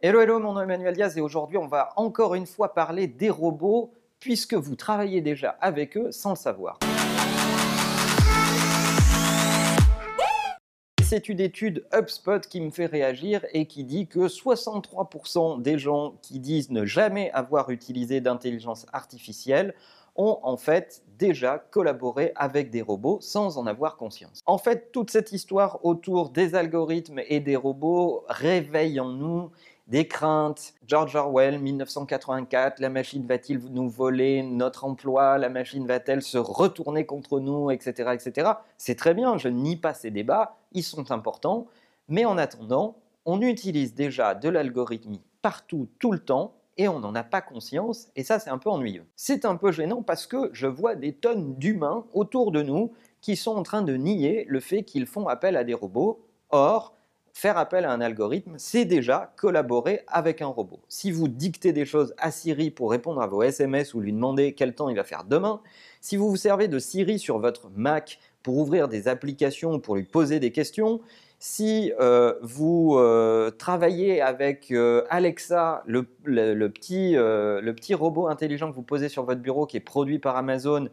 Hello, hello, mon nom est Emmanuel Diaz et aujourd'hui on va encore une fois parler des robots puisque vous travaillez déjà avec eux sans le savoir. C'est une étude HubSpot qui me fait réagir et qui dit que 63% des gens qui disent ne jamais avoir utilisé d'intelligence artificielle ont en fait déjà collaboré avec des robots sans en avoir conscience. En fait, toute cette histoire autour des algorithmes et des robots réveille en nous des craintes. George Orwell, 1984, la machine va-t-il nous voler notre emploi? La machine va-t-elle se retourner contre nous? Etc. etc. C'est très bien, je nie pas ces débats, ils sont importants. Mais en attendant, on utilise déjà de l'algorithmie partout, tout le temps, et on n'en a pas conscience, et ça c'est un peu ennuyeux. C'est un peu gênant parce que je vois des tonnes d'humains autour de nous qui sont en train de nier le fait qu'ils font appel à des robots. Or, faire appel à un algorithme, c'est déjà collaborer avec un robot. Si vous dictez des choses à Siri pour répondre à vos SMS ou lui demander quel temps il va faire demain, si vous vous servez de Siri sur votre Mac pour ouvrir des applications ou pour lui poser des questions, si euh, vous euh, travaillez avec euh, Alexa, le, petit, le, petit, robot intelligent que vous posez sur votre bureau qui est produit par Amazon,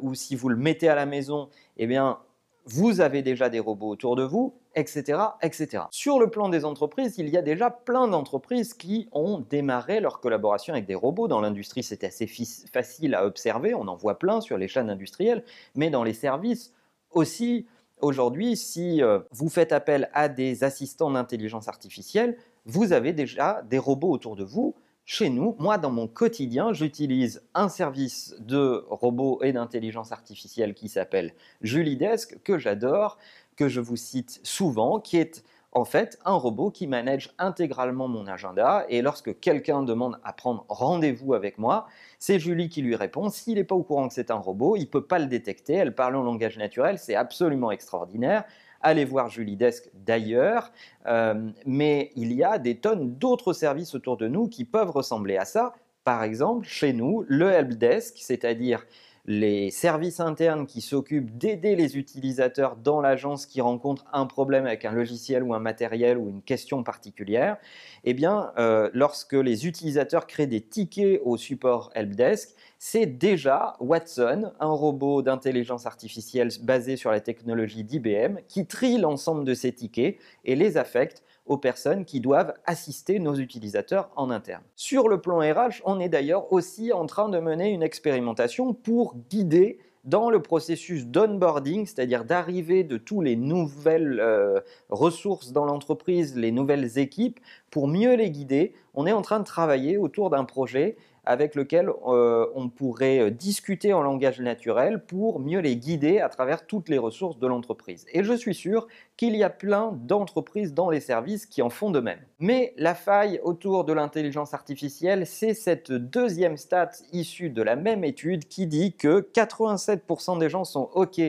ou si vous le mettez à la maison, eh bien, vous avez déjà des robots autour de vous, etc., etc. Sur le plan des entreprises, il y a déjà plein d'entreprises qui ont démarré leur collaboration avec des robots. Dans l'industrie, c'est assez facile à observer, on en voit plein sur les chaînes industrielles, mais dans les services aussi, aujourd'hui, si euh, vous faites appel à des assistants d'intelligence artificielle, vous avez déjà des robots autour de vous chez nous, moi, dans mon quotidien, j'utilise un service de robot et d'intelligence artificielle qui s'appelle Julidesk, que j'adore, que je vous cite souvent, qui est en fait un robot qui manage intégralement mon agenda. Et lorsque quelqu'un demande à prendre rendez-vous avec moi, c'est Julie qui lui répond. S'il n'est pas au courant que c'est un robot, il ne peut pas le détecter. Elle parle en langage naturel, c'est absolument extraordinaire. Allez voir Julie Desk d'ailleurs. Euh, mais il y a des tonnes d'autres services autour de nous qui peuvent ressembler à ça. Par exemple, chez nous, le helpdesk, c'est-à-dire les services internes qui s'occupent d'aider les utilisateurs dans l'agence qui rencontrent un problème avec un logiciel ou un matériel ou une question particulière, eh bien, euh, lorsque les utilisateurs créent des tickets au support helpdesk, c'est déjà Watson, un robot d'intelligence artificielle basé sur la technologie d'IBM, qui trie l'ensemble de ces tickets et les affecte aux personnes qui doivent assister nos utilisateurs en interne. Sur le plan RH, on est d'ailleurs aussi en train de mener une expérimentation pour guider dans le processus d'onboarding, c'est-à-dire d'arrivée de toutes les nouvelles euh, ressources dans l'entreprise, les nouvelles équipes, pour mieux les guider. On est en train de travailler autour d'un projet avec lequel euh, on pourrait euh, discuter en langage naturel pour mieux les guider à travers toutes les ressources de l'entreprise. Et je suis sûr qu'il y a plein d'entreprises dans les services qui en font de même. Mais la faille autour de l'intelligence artificielle, c'est cette deuxième stat issue de la même étude qui dit que 87% des gens sont OK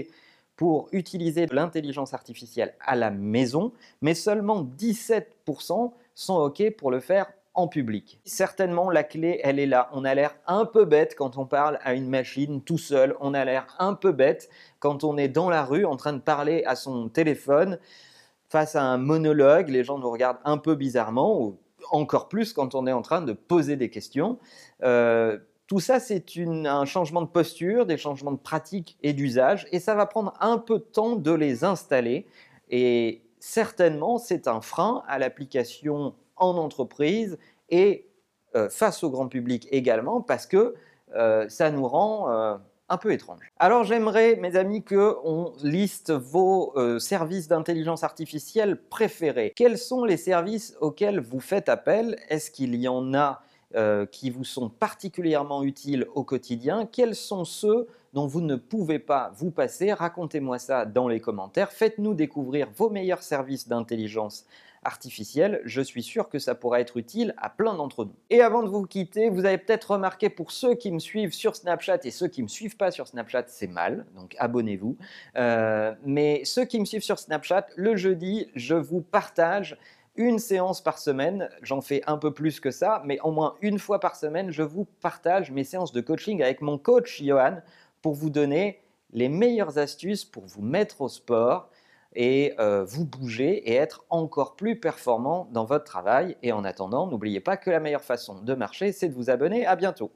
pour utiliser l'intelligence artificielle à la maison, mais seulement 17% sont OK pour le faire en public. Certainement, la clé, elle est là. On a l'air un peu bête quand on parle à une machine tout seul. On a l'air un peu bête quand on est dans la rue en train de parler à son téléphone face à un monologue. Les gens nous regardent un peu bizarrement, ou encore plus quand on est en train de poser des questions. Euh, tout ça, c'est un changement de posture, des changements de pratique et d'usage, et ça va prendre un peu de temps de les installer. Et certainement, c'est un frein à l'application en entreprise et euh, face au grand public également parce que euh, ça nous rend euh, un peu étrange. Alors j'aimerais, mes amis, qu'on liste vos services d'intelligence artificielle préférés. Quels sont les services auxquels vous faites appel? Est-ce qu'il y en a qui vous sont particulièrement utiles au quotidien? Quels sont ceux dont vous ne pouvez pas vous passer Racontez-moi ça dans les commentaires. Faites-nous découvrir vos meilleurs services d'intelligence artificielle, je suis sûr que ça pourra être utile à plein d'entre nous. Et avant de vous quitter, vous avez peut-être remarqué pour ceux qui me suivent sur Snapchat et ceux qui ne me suivent pas sur Snapchat, c'est mal, donc abonnez-vous. Euh, mais ceux qui me suivent sur Snapchat, le jeudi, je vous partage une séance par semaine, j'en fais un peu plus que ça, mais au moins une fois par semaine, je vous partage mes séances de coaching avec mon coach Johan pour vous donner les meilleures astuces pour vous mettre au sport, et euh, vous bouger et être encore plus performant dans votre travail. Et en attendant, n'oubliez pas que la meilleure façon de marcher, c'est de vous abonner. À bientôt.